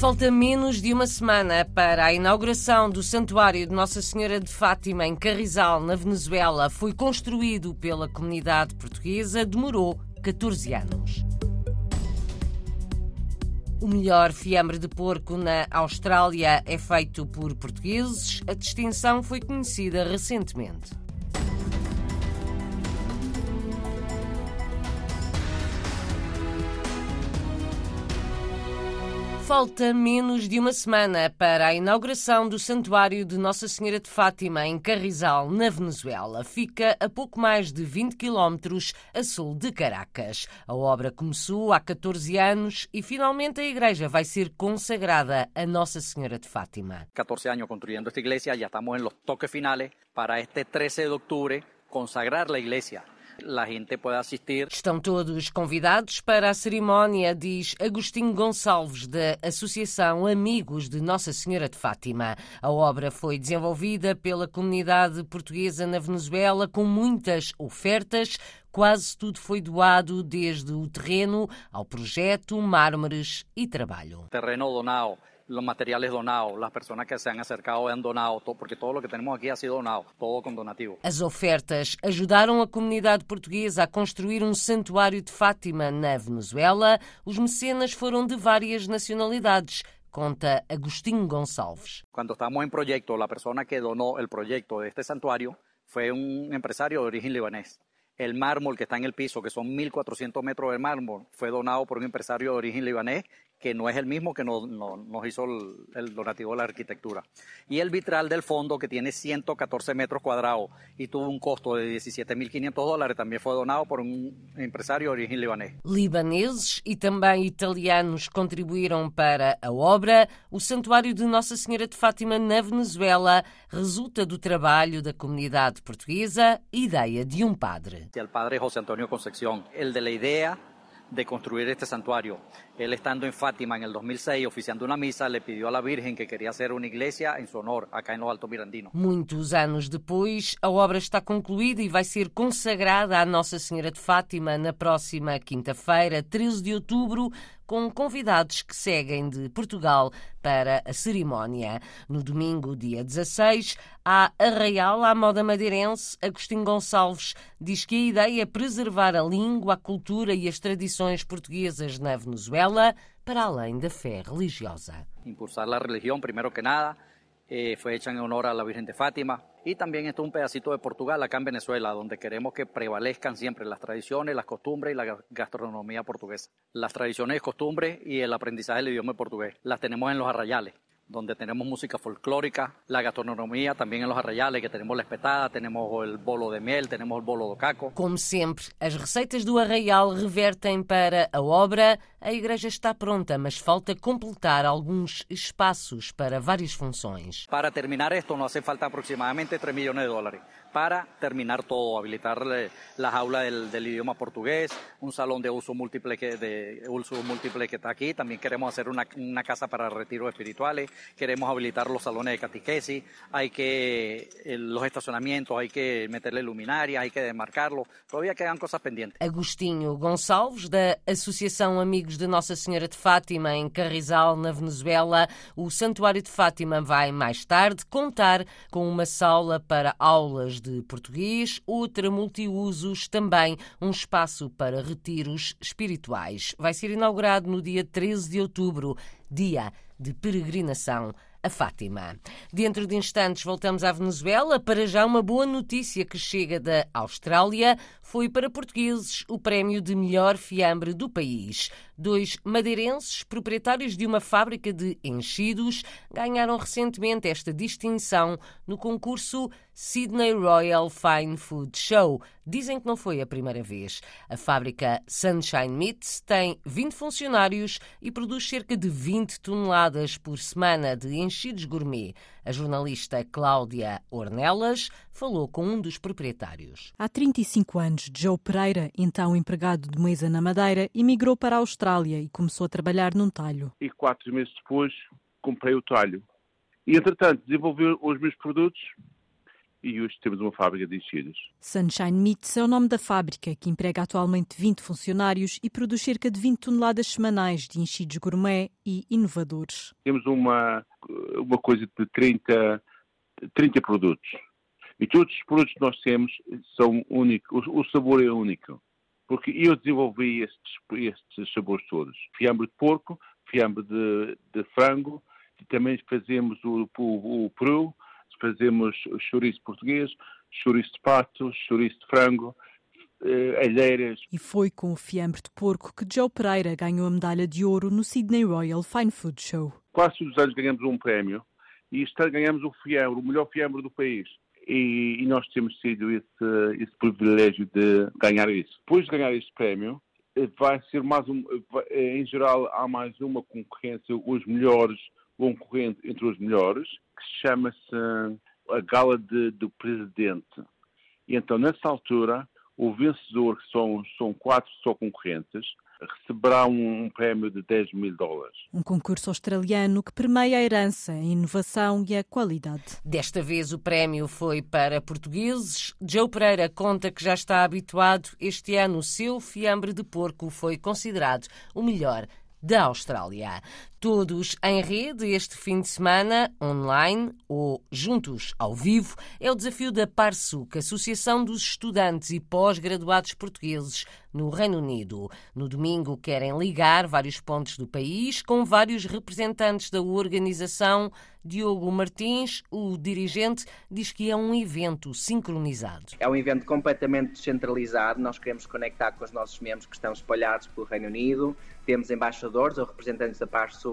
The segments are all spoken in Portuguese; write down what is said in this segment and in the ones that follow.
Falta menos de uma semana para a inauguração do Santuário de Nossa Senhora de Fátima em Carrizal, na Venezuela. Foi construído pela comunidade portuguesa, demorou 14 anos. O melhor fiambre de porco na Austrália é feito por portugueses. A distinção foi conhecida recentemente. Falta menos de uma semana para a inauguração do Santuário de Nossa Senhora de Fátima em Carrizal, na Venezuela. Fica a pouco mais de 20 quilómetros a sul de Caracas. A obra começou há 14 anos e finalmente a igreja vai ser consagrada a Nossa Senhora de Fátima. 14 anos construindo esta igreja, já estamos em los toques finales para este 13 de outubro consagrar a igreja a gente pode assistir. Estão todos convidados para a cerimónia, diz Agostinho Gonçalves, da Associação Amigos de Nossa Senhora de Fátima. A obra foi desenvolvida pela comunidade portuguesa na Venezuela com muitas ofertas. Quase tudo foi doado, desde o terreno ao projeto, mármores e trabalho. Terreno donado los materiales donados, las personas que se han acercado han donado, porque todo lo que tenemos aquí ha sido donado, todo con donativo. As ofertas ajudaram a comunidade portuguesa a construir um santuário de Fátima na Venezuela. Os mecenas foram de várias nacionalidades. Conta Agostinho Gonçalves. Quando estamos em projeto, a pessoa que donou o projeto deste santuário foi um empresário de origem libanês. El mármol que está en el piso, que son 1.400 metros de mármol, fue donado por un empresario de origen libanés que no es el mismo que nos, nos hizo el, el, donativo de la arquitectura. Y el vitral del fondo, que tiene 114 metros cuadrados y tuvo un costo de 17.500 dólares, también fue donado por un empresario de origen libanés. Libaneses e também italianos contribuíram para a obra. O Santuário de Nossa Senhora de Fátima na Venezuela resulta do trabalho da comunidade portuguesa, ideia de um padre. El padre José Antonio Concepción, el de la idea de construir este santuario. Él estando en Fátima en el 2006, oficiando una misa, le pidió a la Virgen que quería hacer una iglesia en su honor, acá en los Altos Mirandinos. Muitos anos depois, a obra está concluída e vai ser consagrada à Nossa Senhora de Fátima na próxima quinta-feira, 13 de outubro, com convidados que seguem de Portugal para a cerimónia. No domingo, dia 16, há Arraial à moda madeirense. Agostinho Gonçalves diz que a ideia é preservar a língua, a cultura e as tradições portuguesas na Venezuela, para além da fé religiosa. Impulsar a religião, primeiro que nada, eh, fue hecha en honor a la Virgen de Fátima. Y también esto es un pedacito de Portugal acá en Venezuela, donde queremos que prevalezcan siempre las tradiciones, las costumbres y la gastronomía portuguesa. Las tradiciones, costumbres y el aprendizaje del idioma portugués las tenemos en los arrayales donde tenemos música folclórica, la gastronomía también en los arraiales, que tenemos la espetada, tenemos el bolo de miel, tenemos el bolo de caco. Como sempre, as receitas do arraial revertem para a obra. A igreja está pronta, mas falta completar alguns espaços para várias funções. Para terminar esto nos hace falta aproximadamente 3 millones de dólares para terminar todo, habilitar la jaula del, del, idioma portugués, un salón de uso múltiple que, de uso múltiple que está aquí, también queremos hacer una, una casa para retiros espirituales, queremos habilitar los salones de catequesis, hay que los estacionamientos, hay que meterle luminaria, hay que demarcarlo, todavía quedan cosas pendientes. Agostinho Gonçalves, da Associação Amigos de Nossa Senhora de Fátima, em Carrizal, na Venezuela, o Santuário de Fátima vai mais tarde contar com uma sala para aulas de português, outra multiusos, também um espaço para retiros espirituais. Vai ser inaugurado no dia 13 de outubro, dia de peregrinação a Fátima. Dentro de instantes voltamos à Venezuela. Para já, uma boa notícia que chega da Austrália foi para portugueses o prémio de melhor fiambre do país. Dois madeirenses, proprietários de uma fábrica de enchidos, ganharam recentemente esta distinção no concurso Sydney Royal Fine Food Show. Dizem que não foi a primeira vez. A fábrica Sunshine Meats tem 20 funcionários e produz cerca de 20 toneladas por semana de enchidos gourmet. A jornalista Cláudia Ornelas falou com um dos proprietários. Há 35 anos, Joe Pereira, então empregado de mesa na Madeira, emigrou para a Austrália e começou a trabalhar num talho. E quatro meses depois comprei o talho. E, entretanto, desenvolvi os meus produtos e hoje temos uma fábrica de enchidos. Sunshine Meats é o nome da fábrica, que emprega atualmente 20 funcionários e produz cerca de 20 toneladas semanais de enchidos gourmet e inovadores. Temos uma, uma coisa de 30, 30 produtos. E todos os produtos que nós temos são únicos, o, sabor é único. Porque eu desenvolvi estes, estes sabores todos. Fiambre de porco, fiambre de, de frango, também fazemos o, o, o peru, fazemos chouriço português, chouriço de pato, chouriço de frango, eh, alheiras. E foi com o fiambre de porco que Joe Pereira ganhou a medalha de ouro no Sydney Royal Fine Food Show. Quase todos os anos ganhamos um prémio e este ano ganhamos o fiambre, o melhor fiambre do país. E, e nesse temos tido esse, esse, privilégio de ganhar isso. Depois de ganhar este prémio, eh, vai ser mais um, eh, em geral há mais uma concorrência, os melhores vão correndo entre os melhores, que chama-se a Gala de, do Presidente. E então, nessa altura, o vencedor, que são, são quatro só concorrentes, receberá um, um, prémio de 10 mil dólares. Um concurso australiano que permeia a herança, a inovação e a qualidade. Desta vez o prémio foi para portugueses. Joe Pereira conta que já está habituado. Este ano o seu fiambre de porco foi considerado o melhor da Austrália. Todos em rede este fim de semana, online ou juntos ao vivo, é o desafio da PARSUC, Associação dos Estudantes e Pós-Graduados Portugueses no Reino Unido. No domingo querem ligar vários pontos do país com vários representantes da organização. Diogo Martins, o dirigente, diz que é um evento sincronizado. É um evento completamente descentralizado. Nós queremos conectar com os nossos membros que estão espalhados pelo Reino Unido. Temos embaixadores ou representantes da PARSUC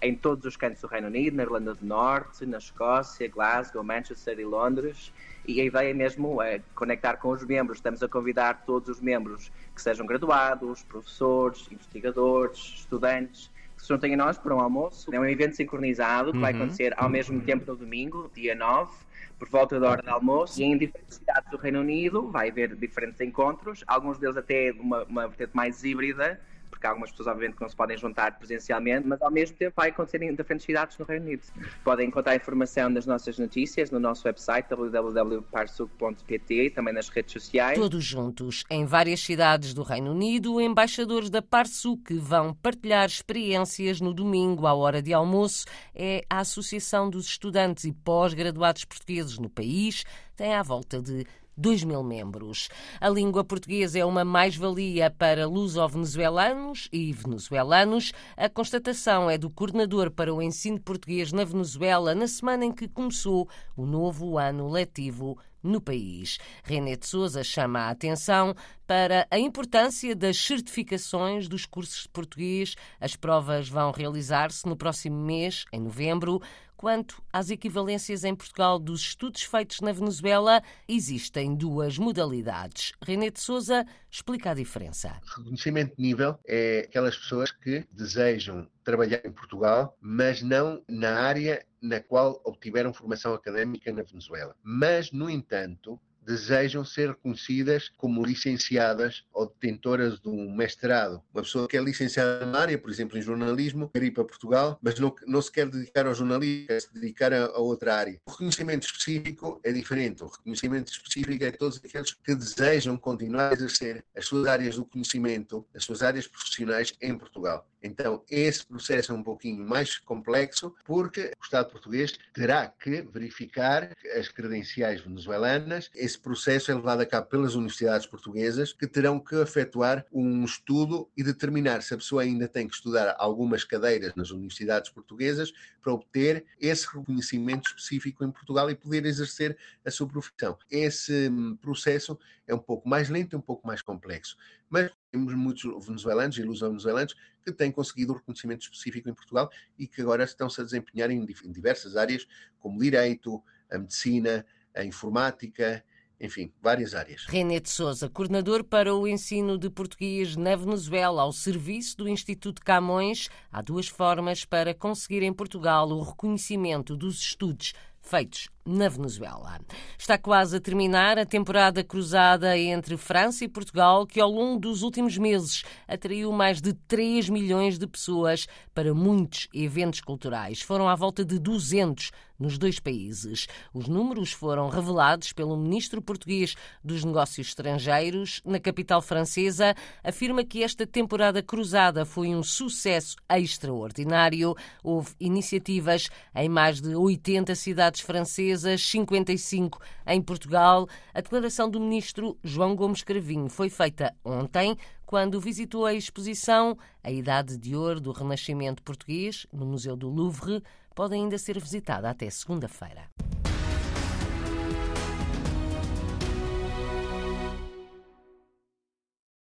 em todos os cantos do Reino Unido, na Irlanda do Norte, na Escócia, Glasgow, Manchester e Londres e a ideia mesmo é conectar com os membros. Estamos a convidar todos os membros que sejam graduados, professores, investigadores, estudantes, que se juntem a nós para um almoço. É um evento sincronizado que uhum. vai acontecer ao mesmo tempo no domingo, dia 9, por volta da hora do almoço. E em diferentes cidades do Reino Unido vai haver diferentes encontros, alguns deles até uma, uma vertente mais híbrida porque há algumas pessoas, obviamente, que não se podem juntar presencialmente, mas ao mesmo tempo vai acontecer em diferentes cidades no Reino Unido. Podem encontrar informação nas nossas notícias no nosso website www.parsuc.pt e também nas redes sociais. Todos juntos, em várias cidades do Reino Unido, embaixadores da Parsuc vão partilhar experiências no domingo à hora de almoço. É a Associação dos Estudantes e Pós-Graduados Portugueses no país, tem à volta de 2 mil membros. A língua portuguesa é uma mais-valia para luso-venezuelanos e venezuelanos. A constatação é do coordenador para o ensino português na Venezuela na semana em que começou o novo ano letivo no país. René de Souza chama a atenção para a importância das certificações dos cursos de português. As provas vão realizar-se no próximo mês, em novembro. Quanto às equivalências em Portugal dos estudos feitos na Venezuela, existem duas modalidades. René de Souza explica a diferença. Reconhecimento de nível é aquelas pessoas que desejam trabalhar em Portugal, mas não na área na qual obtiveram formação académica na Venezuela. Mas, no entanto, desejam ser reconhecidas como licenciadas ou detentoras de um mestrado. Uma pessoa que é licenciada na área, por exemplo, em jornalismo, quer ir para Portugal, mas não, não se quer dedicar ao jornalismo, quer se dedicar a, a outra área. O reconhecimento específico é diferente. O reconhecimento específico é todos aqueles que desejam continuar a exercer as suas áreas do conhecimento, as suas áreas profissionais em Portugal. Então, esse processo é um pouquinho mais complexo, porque o Estado português terá que verificar as credenciais venezuelanas. Esse processo é levado a cabo pelas universidades portuguesas, que terão que efetuar um estudo e determinar se a pessoa ainda tem que estudar algumas cadeiras nas universidades portuguesas para obter esse reconhecimento específico em Portugal e poder exercer a sua profissão. Esse hum, processo é um pouco mais lento e um pouco mais complexo. Mas temos muitos venezuelanos e luso-venezuelanos que têm conseguido o reconhecimento específico em Portugal e que agora estão-se a desempenhar em diversas áreas, como direito, a medicina, a informática, enfim, várias áreas. René de Souza, coordenador para o ensino de português na Venezuela, ao serviço do Instituto Camões. Há duas formas para conseguir em Portugal o reconhecimento dos estudos feitos na Venezuela. Está quase a terminar a temporada cruzada entre França e Portugal, que ao longo dos últimos meses atraiu mais de 3 milhões de pessoas para muitos eventos culturais. Foram à volta de 200 nos dois países. Os números foram revelados pelo ministro português dos Negócios Estrangeiros na capital francesa. Afirma que esta temporada cruzada foi um sucesso extraordinário. Houve iniciativas em mais de 80 cidades francesas, 55 em Portugal. A declaração do ministro João Gomes Cravinho foi feita ontem quando visitou a exposição A Idade de Ouro do Renascimento Português no Museu do Louvre pode ainda ser visitada até segunda-feira.